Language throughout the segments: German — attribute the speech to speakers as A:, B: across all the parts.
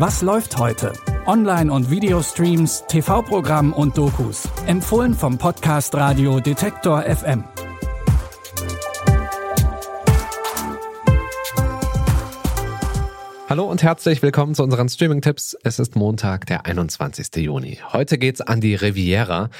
A: Was läuft heute? Online- und Videostreams, TV-Programm und Dokus. Empfohlen vom Podcast Radio Detektor FM.
B: Hallo und herzlich willkommen zu unseren Streaming-Tipps. Es ist Montag, der 21. Juni. Heute geht's an die Riviera.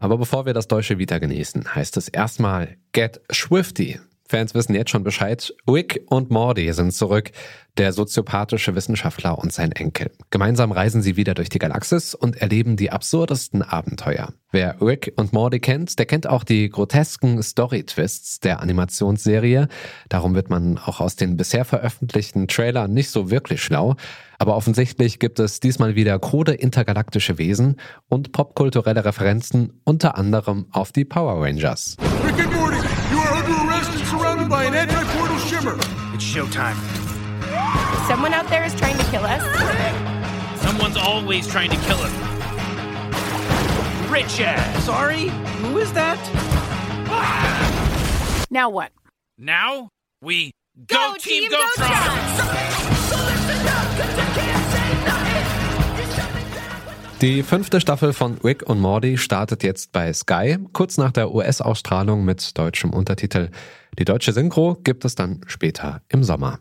B: Aber bevor wir das deutsche Vita genießen, heißt es erstmal Get Swifty. Fans wissen jetzt schon Bescheid. Wick und Morty sind zurück. Der soziopathische Wissenschaftler und sein Enkel. Gemeinsam reisen sie wieder durch die Galaxis und erleben die absurdesten Abenteuer. Wer Rick und Morty kennt, der kennt auch die grotesken Story-Twists der Animationsserie. Darum wird man auch aus den bisher veröffentlichten Trailern nicht so wirklich schlau. Aber offensichtlich gibt es diesmal wieder krude intergalaktische Wesen und popkulturelle Referenzen, unter anderem auf die Power Rangers.
C: And by an anti-portal shimmer.
D: It's showtime.
E: Someone out there is trying to kill us.
D: Someone's always trying to kill us. Rich ass.
F: Sorry? Who is that?
E: Now what?
D: Now we go, Team, Go,
B: Die fünfte Staffel von Rick und Morty startet jetzt bei Sky, kurz nach der US-Ausstrahlung mit deutschem Untertitel. Die deutsche Synchro gibt es dann später im Sommer.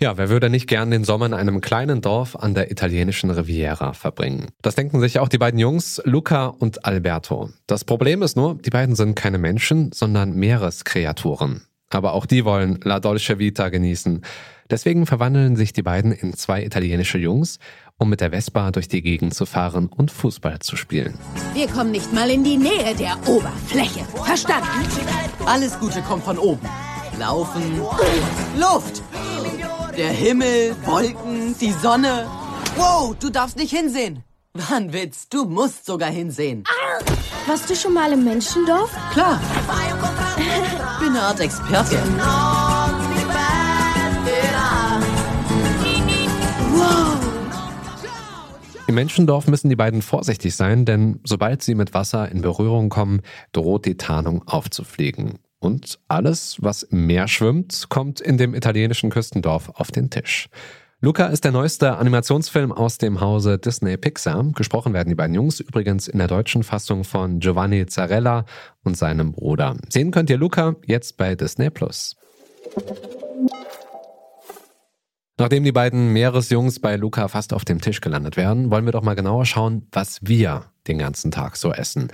B: Ja, wer würde nicht gern den Sommer in einem kleinen Dorf an der italienischen Riviera verbringen? Das denken sich auch die beiden Jungs, Luca und Alberto. Das Problem ist nur, die beiden sind keine Menschen, sondern Meereskreaturen. Aber auch die wollen La Dolce Vita genießen. Deswegen verwandeln sich die beiden in zwei italienische Jungs, um mit der Vespa durch die Gegend zu fahren und Fußball zu spielen.
G: Wir kommen nicht mal in die Nähe der Oberfläche. Verstanden?
F: Alles Gute kommt von oben. Laufen. Luft. Der Himmel, Wolken, die Sonne. Wow, du darfst nicht hinsehen. War ein Witz, du musst sogar hinsehen.
H: Warst du schon mal im Menschendorf?
F: Klar. Bin eine Art Experte.
B: Im Menschendorf müssen die beiden vorsichtig sein, denn sobald sie mit Wasser in Berührung kommen, droht die Tarnung aufzufliegen. Und alles, was im Meer schwimmt, kommt in dem italienischen Küstendorf auf den Tisch. Luca ist der neueste Animationsfilm aus dem Hause Disney Pixar. Gesprochen werden die beiden Jungs übrigens in der deutschen Fassung von Giovanni Zarella und seinem Bruder. Sehen könnt ihr Luca jetzt bei Disney Plus. Nachdem die beiden Meeresjungs bei Luca fast auf dem Tisch gelandet werden, wollen wir doch mal genauer schauen, was wir den ganzen Tag so essen.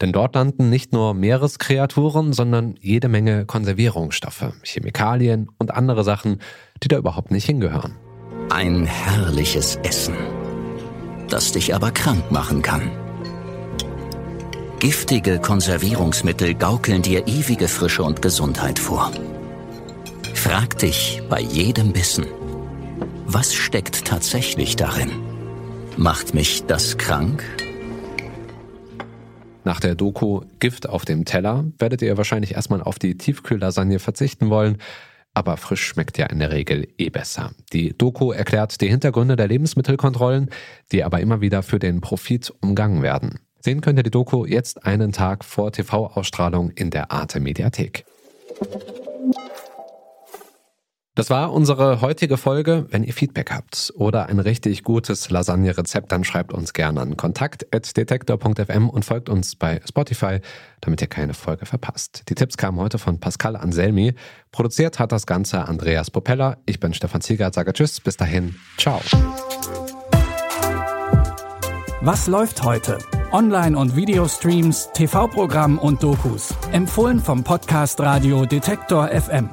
B: Denn dort landen nicht nur Meereskreaturen, sondern jede Menge Konservierungsstoffe, Chemikalien und andere Sachen, die da überhaupt nicht hingehören.
I: Ein herrliches Essen, das dich aber krank machen kann. Giftige Konservierungsmittel gaukeln dir ewige Frische und Gesundheit vor. Frag dich bei jedem Bissen, was steckt tatsächlich darin? Macht mich das krank?
B: Nach der Doku Gift auf dem Teller werdet ihr wahrscheinlich erstmal auf die Tiefkühllasagne verzichten wollen, aber frisch schmeckt ja in der Regel eh besser. Die Doku erklärt die Hintergründe der Lebensmittelkontrollen, die aber immer wieder für den Profit umgangen werden. Sehen könnt ihr die Doku jetzt einen Tag vor TV-Ausstrahlung in der Arte Mediathek. Das war unsere heutige Folge. Wenn ihr Feedback habt oder ein richtig gutes Lasagne-Rezept, dann schreibt uns gerne an kontakt.detektor.fm und folgt uns bei Spotify, damit ihr keine Folge verpasst. Die Tipps kamen heute von Pascal Anselmi. Produziert hat das Ganze Andreas Popella. Ich bin Stefan Ziegert, sage Tschüss, bis dahin, ciao.
A: Was läuft heute? Online- und Videostreams, TV-Programm und Dokus. Empfohlen vom Podcast Radio Detektor FM.